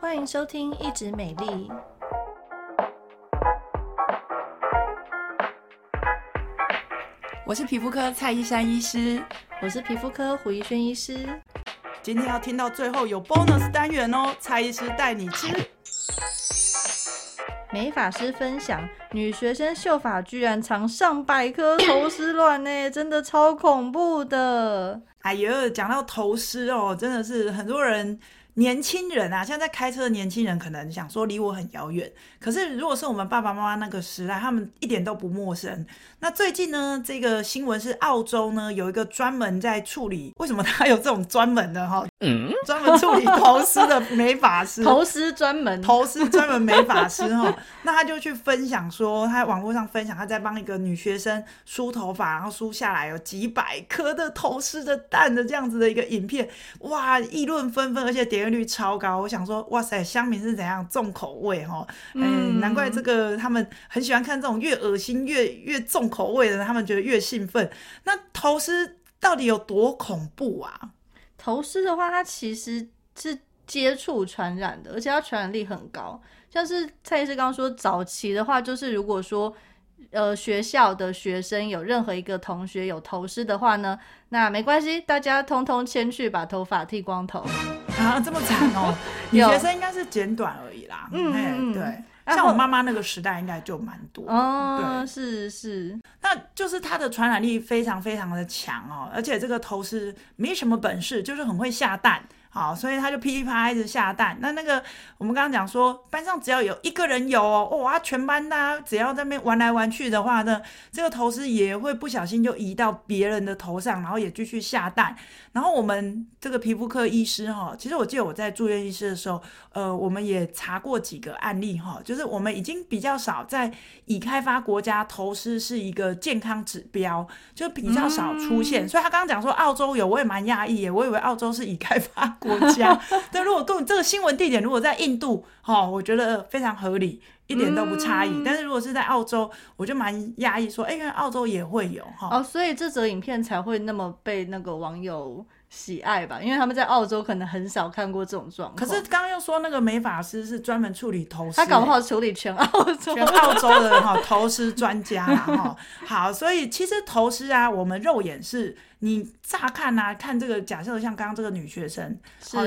欢迎收听《一直美丽》，我是皮肤科蔡依珊医师，我是皮肤科胡怡轩医师。今天要听到最后有 bonus 单元哦，蔡医师带你吃。美发师分享，女学生秀发居然藏上百颗头丝卵呢，真的超恐怖的。哎呦，讲到头丝哦，真的是很多人。年轻人啊，现在在开车的年轻人可能想说离我很遥远，可是如果是我们爸爸妈妈那个时代，他们一点都不陌生。那最近呢，这个新闻是澳洲呢有一个专门在处理，为什么他有这种专门的哈？嗯，专门处理头丝的美发师，头丝专门，头丝专门美发师哈。那他就去分享说，他在网络上分享他在帮一个女学生梳头发，然后梳下来有几百颗的头丝的蛋的这样子的一个影片，哇，议论纷纷，而且点。率超高，我想说，哇塞，香民是怎样重口味哈？嗯，难怪这个他们很喜欢看这种越恶心越越重口味的，他们觉得越兴奋。那头虱到底有多恐怖啊？头虱的话，它其实是接触传染的，而且它传染力很高。像是蔡医师刚刚说，早期的话，就是如果说。呃，学校的学生有任何一个同学有头虱的话呢，那没关系，大家通通牵去把头发剃光头啊，这么惨哦！女学生应该是剪短而已啦。嗯，对，像我妈妈那个时代应该就蛮多。哦，是是，那就是它的传染力非常非常的强哦，而且这个头虱没什么本事，就是很会下蛋。好，所以他就噼里啪啦一直下蛋。那那个我们刚刚讲说，班上只要有一个人有哦，哇，全班大家只要在那边玩来玩去的话呢，这个头丝也会不小心就移到别人的头上，然后也继续下蛋。然后我们这个皮肤科医师哈，其实我记得我在住院医师的时候，呃，我们也查过几个案例哈，就是我们已经比较少在已开发国家头丝是一个健康指标，就比较少出现。嗯、所以他刚刚讲说澳洲有，我也蛮讶异耶，我以为澳洲是已开发国家。对，如果跟这个新闻地点如果在印度，哈，我觉得非常合理，一点都不差异。嗯、但是如果是在澳洲，我就蛮压抑，说，哎，原来澳洲也会有哈。哦，所以这则影片才会那么被那个网友喜爱吧，因为他们在澳洲可能很少看过这种状况。可是刚刚又说那个美发师是专门处理头丝，他搞不好处理全澳洲，全澳洲的哈头丝专家哈。好，所以其实头丝啊，我们肉眼是。你乍看啊，看这个，假设像刚刚这个女学生，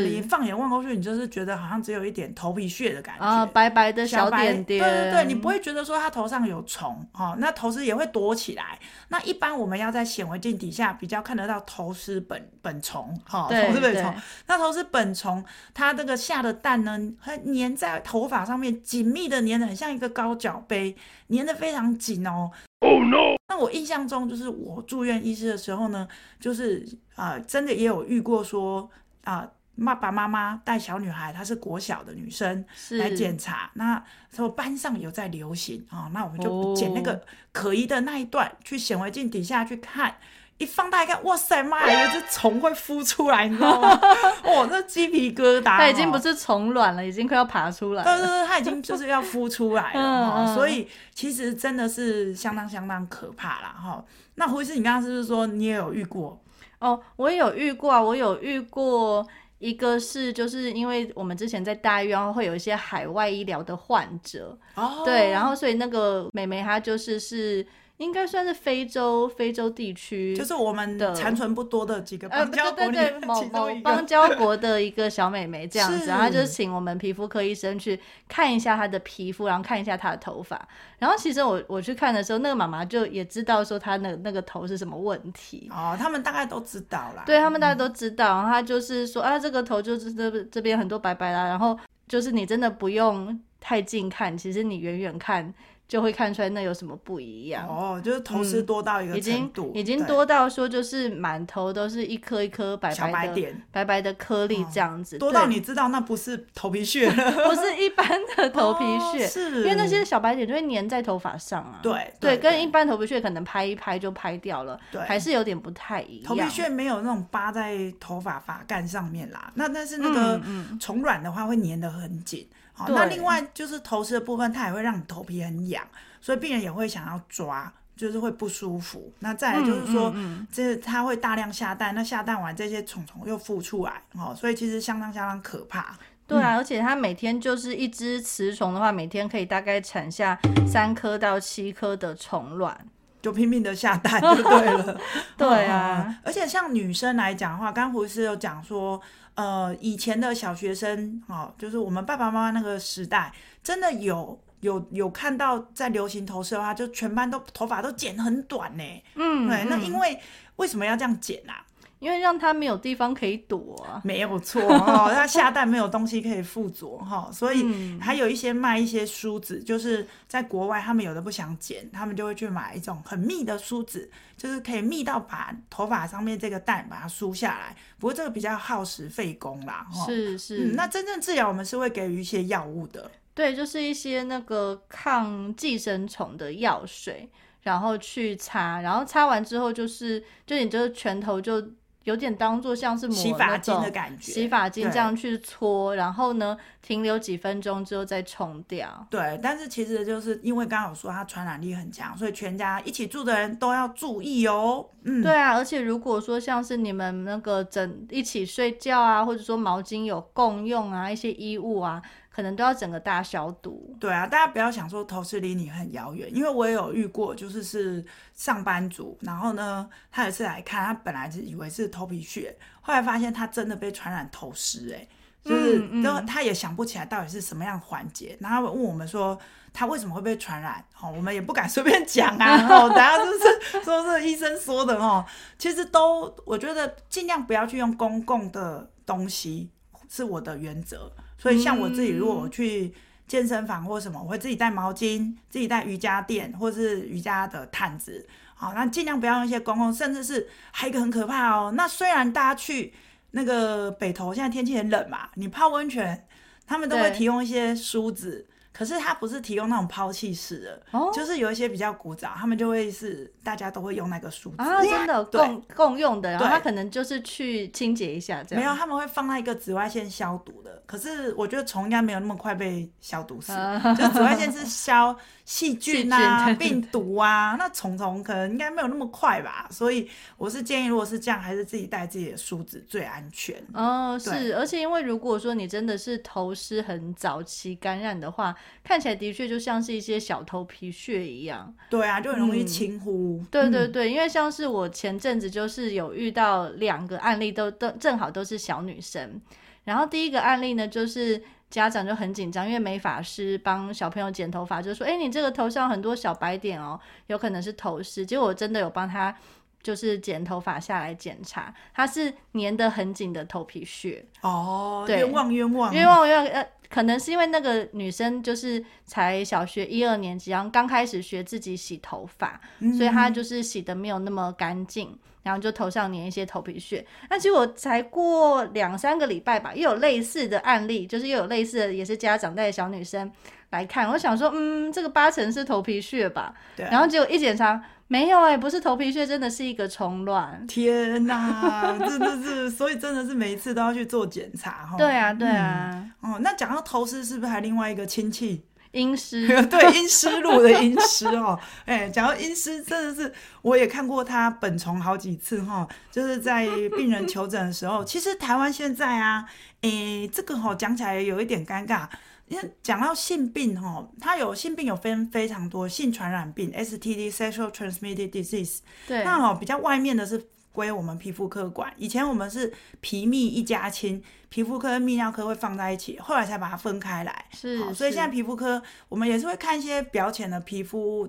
你放眼望过去，你就是觉得好像只有一点头皮屑的感觉，啊、哦，白白的小点点，对对对，你不会觉得说她头上有虫，哦，那头虱也会躲起来。那一般我们要在显微镜底下比较看得到头虱本本虫，哈、哦，头虱本虫。那头虱本虫，它这个下的蛋呢，它粘在头发上面，紧密的粘的，很像一个高脚杯，粘的非常紧哦。Oh no！那我印象中，就是我住院医师的时候呢，就是啊、呃，真的也有遇过说啊，爸爸妈妈带小女孩，她是国小的女生来检查，是那说班上有在流行啊，那我们就捡那个可疑的那一段，去显微镜底下去看。一放大一看，哇塞，妈呀，这虫会孵出来，你知道吗？哇，那鸡皮疙瘩，它已经不是虫卵了，已经快要爬出来了。对对对，它已经就是要孵出来了，嗯、所以其实真的是相当相当可怕啦。哈。那胡医师，你刚刚是不是说你也有遇过？哦，我也有遇过啊，我有遇过一个是，就是因为我们之前在大医院会有一些海外医疗的患者，哦，对，然后所以那个美眉她就是是。应该算是非洲非洲地区，就是我们的残存不多的几个邦交国的其中一个，呃、邦交国的一个小美眉这样子，是 然后就请我们皮肤科医生去看一下她的皮肤，然后看一下她的头发。然后其实我我去看的时候，那个妈妈就也知道说她那那个头是什么问题哦，他们大概都知道啦，对他们大概都知道，然后她就是说啊，这个头就是这这边很多白白啦，然后就是你真的不用太近看，其实你远远看。就会看出来那有什么不一样。哦，就是同时多到一个程度，嗯、已经已经多到说就是满头都是一颗一颗白白的白点。白白的颗粒这样子，哦、多到你知道那不是头皮屑，不是一般的头皮屑，哦、是。因为那些小白点就会粘在头发上啊，对对，对，跟一般头皮屑可能拍一拍就拍掉了，对，还是有点不太一样。头皮屑没有那种扒在头发发干上面啦，那但是那个虫卵的话会粘得很紧。嗯嗯好，那另外就是头虱的部分，它也会让你头皮很痒，所以病人也会想要抓，就是会不舒服。那再来就是说，嗯嗯、这它会大量下蛋，那下蛋完这些虫虫又孵出来，哦，所以其实相当相当可怕。对啊，而且它每天就是一只雌虫的话，每天可以大概产下三颗到七颗的虫卵，就拼命的下蛋就对了。对啊，而且像女生来讲的话，刚刚胡医师有讲说，呃，以前的小学生，哦，就是我们爸爸妈妈那个时代，真的有有有看到在流行头饰的话，就全班都头发都剪很短呢。嗯，对，那因为为什么要这样剪啊？因为让它没有地方可以躲啊，没有错哈，它下蛋没有东西可以附着哈，所以还有一些卖一些梳子，就是在国外他们有的不想剪，他们就会去买一种很密的梳子，就是可以密到把头发上面这个蛋把它梳下来。不过这个比较耗时费工啦，是是、嗯。那真正治疗我们是会给予一些药物的，对，就是一些那个抗寄生虫的药水，然后去擦，然后擦完之后就是就你这个拳头就。有点当做像是抹洗发精的感觉，洗发精这样去搓，然后呢，停留几分钟之后再冲掉。对，但是其实就是因为刚刚有说它传染力很强，所以全家一起住的人都要注意哦。嗯，对啊，而且如果说像是你们那个整一起睡觉啊，或者说毛巾有共用啊，一些衣物啊。可能都要整个大消毒。对啊，大家不要想说头饰离你很遥远，因为我也有遇过，就是是上班族，然后呢，他有次来看，他本来是以为是头皮屑，后来发现他真的被传染头饰，哎，就是都、嗯嗯、他也想不起来到底是什么样的环节，然后问我们说他为什么会被传染，哦，我们也不敢随便讲啊，哦，大家就是说是医生说的哦，其实都我觉得尽量不要去用公共的东西，是我的原则。所以像我自己，如果我去健身房或什么，我会自己带毛巾，自己带瑜伽垫或是瑜伽的毯子，好，那尽量不要用一些公共，甚至是还有一个很可怕哦。那虽然大家去那个北投，现在天气很冷嘛，你泡温泉，他们都会提供一些梳子。可是它不是提供那种抛弃式的，哦，就是有一些比较古早，他们就会是大家都会用那个梳子啊，真的共共用的，然后他可能就是去清洁一下这样。没有，他们会放在一个紫外线消毒的。可是我觉得虫应该没有那么快被消毒死，啊，就紫外线是消细菌啊、菌病毒啊，那虫虫可能应该没有那么快吧。所以我是建议，如果是这样，还是自己带自己的梳子最安全。哦，是，而且因为如果说你真的是头虱很早期感染的话。看起来的确就像是一些小头皮屑一样，对啊，就很容易轻忽。嗯。对对对，因为像是我前阵子就是有遇到两个案例都，都都正好都是小女生。然后第一个案例呢，就是家长就很紧张，因为美发师帮小朋友剪头发，就说：“哎，你这个头上很多小白点哦，有可能是头饰。”结果我真的有帮他。就是剪头发下来检查，它是粘得很紧的头皮屑哦，对，冤枉冤枉冤枉冤枉，呃，可能是因为那个女生就是才小学一二年级，然后刚开始学自己洗头发，嗯、所以她就是洗的没有那么干净，然后就头上粘一些头皮屑。那结果才过两三个礼拜吧，又有类似的案例，就是又有类似的，也是家长带着小女生来看，我想说，嗯，这个八成是头皮屑吧，对，然后结果一检查。没有哎、欸，不是头皮屑，真的是一个虫卵。天哪，真的是，所以真的是每一次都要去做检查哈。对啊，对啊。嗯、哦，那讲到头虱，是不是还另外一个亲戚？阴湿。对，阴湿路的阴湿哦。哎、欸，讲到阴湿，真的是我也看过他本虫好几次哈。就是在病人求诊的时候，其实台湾现在啊，哎、欸，这个哈讲起来有一点尴尬。因为讲到性病哈，它有性病有分非常多，性传染病 STD（Sexual Transmitted Disease）。对，那哦比较外面的是归我们皮肤科管。以前我们是皮泌一家亲，皮肤科跟泌尿科会放在一起，后来才把它分开来。是，所以现在皮肤科我们也是会看一些表浅的皮肤，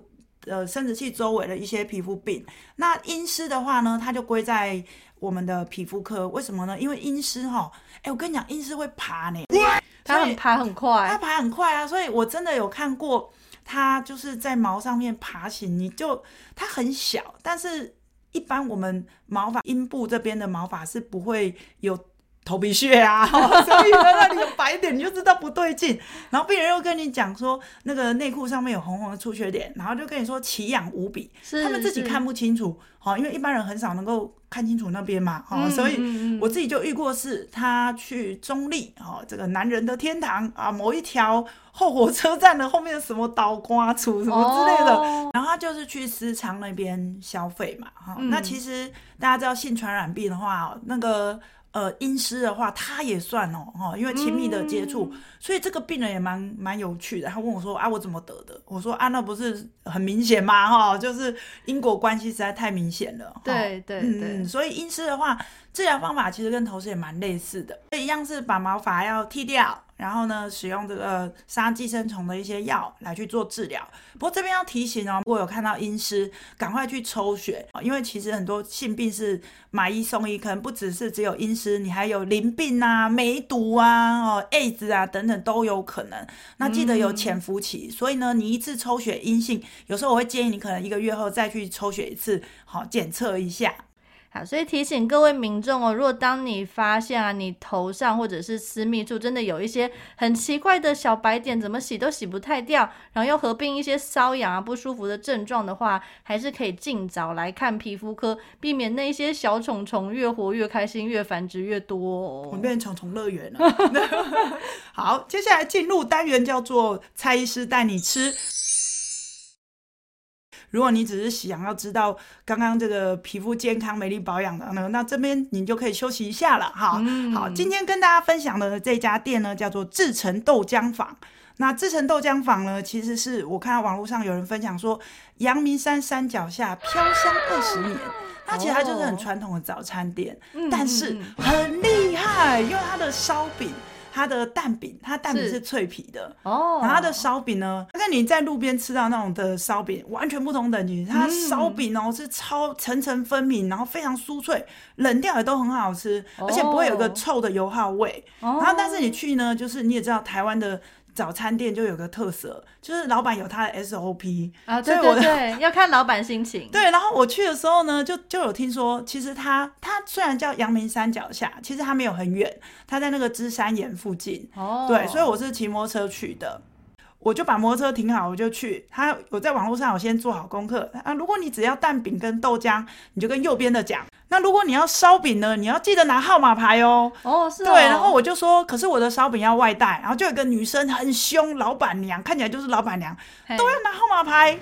呃，生殖器周围的一些皮肤病。那阴湿的话呢，它就归在我们的皮肤科。为什么呢？因为阴湿哈，哎，我跟你讲，阴湿会爬呢。它很爬很快，它爬很快啊！所以我真的有看过它就是在毛上面爬行，你就它很小，但是一般我们毛发阴部这边的毛发是不会有头皮屑啊，所以呢那里有白点，你就知道不对劲。然后病人又跟你讲说，那个内裤上面有红红的出血点，然后就跟你说奇痒无比，他们自己看不清楚，好，因为一般人很少能够。看清楚那边嘛，哦、嗯，所以我自己就遇过是，他去中立哦，这个男人的天堂啊，某一条后火车站的后面什么刀刮处什么之类的，哦、然后他就是去私娼那边消费嘛，哈、嗯，那其实大家知道性传染病的话，那个呃阴湿的话，它也算哦，哦，因为亲密的接触，嗯、所以这个病人也蛮蛮有趣的。他问我说啊，我怎么得的？我说啊，那不是很明显吗？哈，就是因果关系实在太明显了。对对对、嗯，所以阴湿的话，治疗方法其实跟头虱也蛮类似的，一样是把毛发要剃掉。然后呢，使用这个杀寄生虫的一些药来去做治疗。不过这边要提醒哦，如果有看到阴虱，赶快去抽血，因为其实很多性病是买一送一，可能不只是只有阴虱，你还有淋病啊、梅毒啊、哦、艾滋啊等等都有可能。那记得有潜伏期，嗯、所以呢，你一次抽血阴性，有时候我会建议你可能一个月后再去抽血一次，好检测一下。好，所以提醒各位民众哦，如果当你发现啊，你头上或者是私密处真的有一些很奇怪的小白点，怎么洗都洗不太掉，然后又合并一些瘙痒啊、不舒服的症状的话，还是可以尽早来看皮肤科，避免那些小虫虫越活越开心，越繁殖越多哦。我们变成虫虫乐园了。好，接下来进入单元叫做蔡医师带你吃。如果你只是想要知道刚刚这个皮肤健康、美丽保养的呢，那这边你就可以休息一下了哈。嗯、好，今天跟大家分享的这家店呢，叫做至诚豆浆坊。那至诚豆浆坊呢，其实是我看到网络上有人分享说，阳明山山脚下飘香二十年。它其实它就是很传统的早餐店，哦、但是很厉害，因为它的烧饼。它的蛋饼，它蛋饼是脆皮的哦，然后它的烧饼呢，跟你在路边吃到那种的烧饼完全不同等级。它烧饼哦是超层层分明，然后非常酥脆，冷掉也都很好吃，而且不会有个臭的油耗味。然后但是你去呢，就是你也知道台湾的。早餐店就有个特色，就是老板有他的 SOP 啊，对对对，要看老板心情。对，然后我去的时候呢，就就有听说，其实他他虽然叫阳明山脚下，其实他没有很远，他在那个芝山岩附近。哦，对，所以我是骑摩托车去的。我就把摩托车停好，我就去。他我在网络上，我先做好功课啊。如果你只要蛋饼跟豆浆，你就跟右边的讲。那如果你要烧饼呢，你要记得拿号码牌哦。哦，是哦。对，然后我就说，可是我的烧饼要外带。然后就有个女生很凶，老板娘看起来就是老板娘，都要拿号码牌。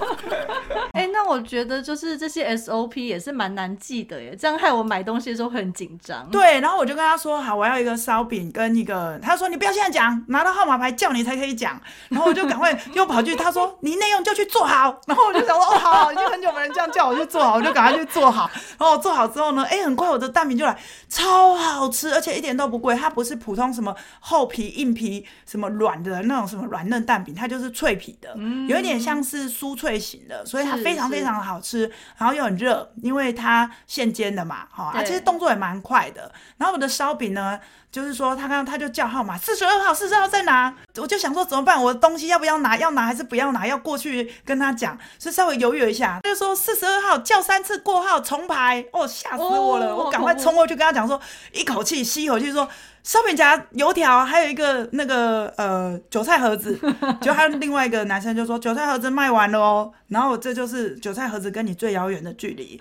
哎、欸，那我觉得就是这些 SOP 也是蛮难记的耶，这样害我买东西的时候很紧张。对，然后我就跟他说，好，我要一个烧饼跟一个。他说你不要现在讲，拿到号码牌叫你才可以讲。然后我就赶快 又跑去，他说你内用就去做好。然后我就想说，哦，好，好，已经很久没人这样叫我去做好，我就赶快去做好。然后我做好之后呢，哎，很快我的蛋饼就来，超好吃，而且一点都不贵。它不是普通什么厚皮硬皮什么软的那种什么软嫩蛋饼，它就是脆皮的，有一点像是酥脆型的，所以它非常非常的好吃，然后又很热，因为它现煎的嘛，哈，啊其实动作也蛮快的。然后我的烧饼呢，就是说他刚刚他就叫号码四十二号，四十二号在哪？我就想说怎么办？我的东西要不要拿？要拿还是不要拿？要过去跟他讲，所以稍微犹豫一下，他就说四十二号叫三次过号重排。哦，吓死我了！哦、我赶快冲过去跟他讲说，一口气吸一口气说烧饼夹、油条，还有一个那个呃韭菜盒子。就还有另外一个男生就说韭菜盒子卖完了哦，然后这就是韭菜盒子跟你最遥远的距离。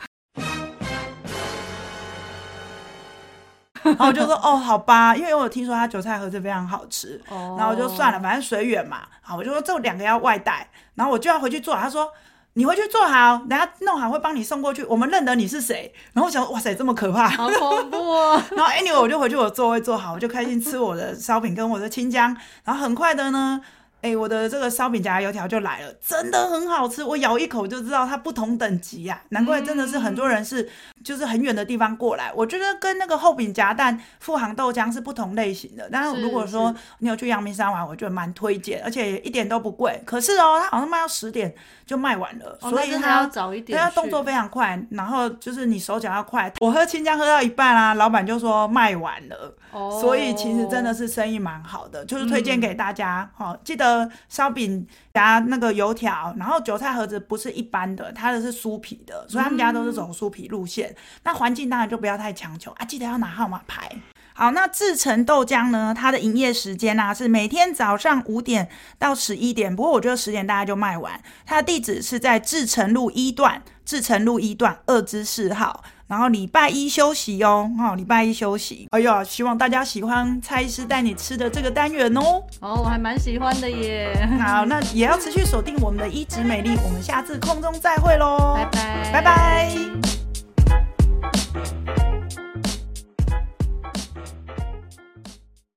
然后我就说哦，好吧，因为我听说他韭菜盒子非常好吃，然后我就算了，反正随缘嘛。好，我就说这两个要外带，然后我就要回去做。他说你回去做好，等下弄好会帮你送过去。我们认得你是谁？然后我想哇塞，这么可怕，好恐怖哦。然后 anyway 我就回去我座位坐好，我就开心吃我的烧饼跟我的青江。然后很快的呢。哎，我的这个烧饼夹油条就来了，真的很好吃，我咬一口就知道它不同等级呀、啊，难怪真的是很多人是就是很远的地方过来。我觉得跟那个厚饼夹蛋、富航豆浆是不同类型的，但是如果说你有去阳明山玩，我觉得蛮推荐，而且一点都不贵。可是哦，它好像卖到十点就卖完了，哦、所以它要早一点，它动作非常快，然后就是你手脚要快。我喝清江喝到一半啦、啊，老板就说卖完了，哦、所以其实真的是生意蛮好的，就是推荐给大家。好、嗯，记得烧饼。加那个油条，然后韭菜盒子不是一般的，它的是酥皮的，所以他们家都是走酥皮路线。嗯、那环境当然就不要太强求啊，记得要拿号码牌。好，那制成豆浆呢，它的营业时间呢、啊、是每天早上五点到十一点，不过我觉得十点大家就卖完。它的地址是在制成路一段，制成路一段二之四号。然后礼拜一休息哦，哈、哦，礼拜一休息。哎呀，希望大家喜欢蔡医师带你吃的这个单元哦。哦，我还蛮喜欢的耶。好，那也要持续锁定我们的一直美丽，我们下次空中再会喽，拜拜，拜拜。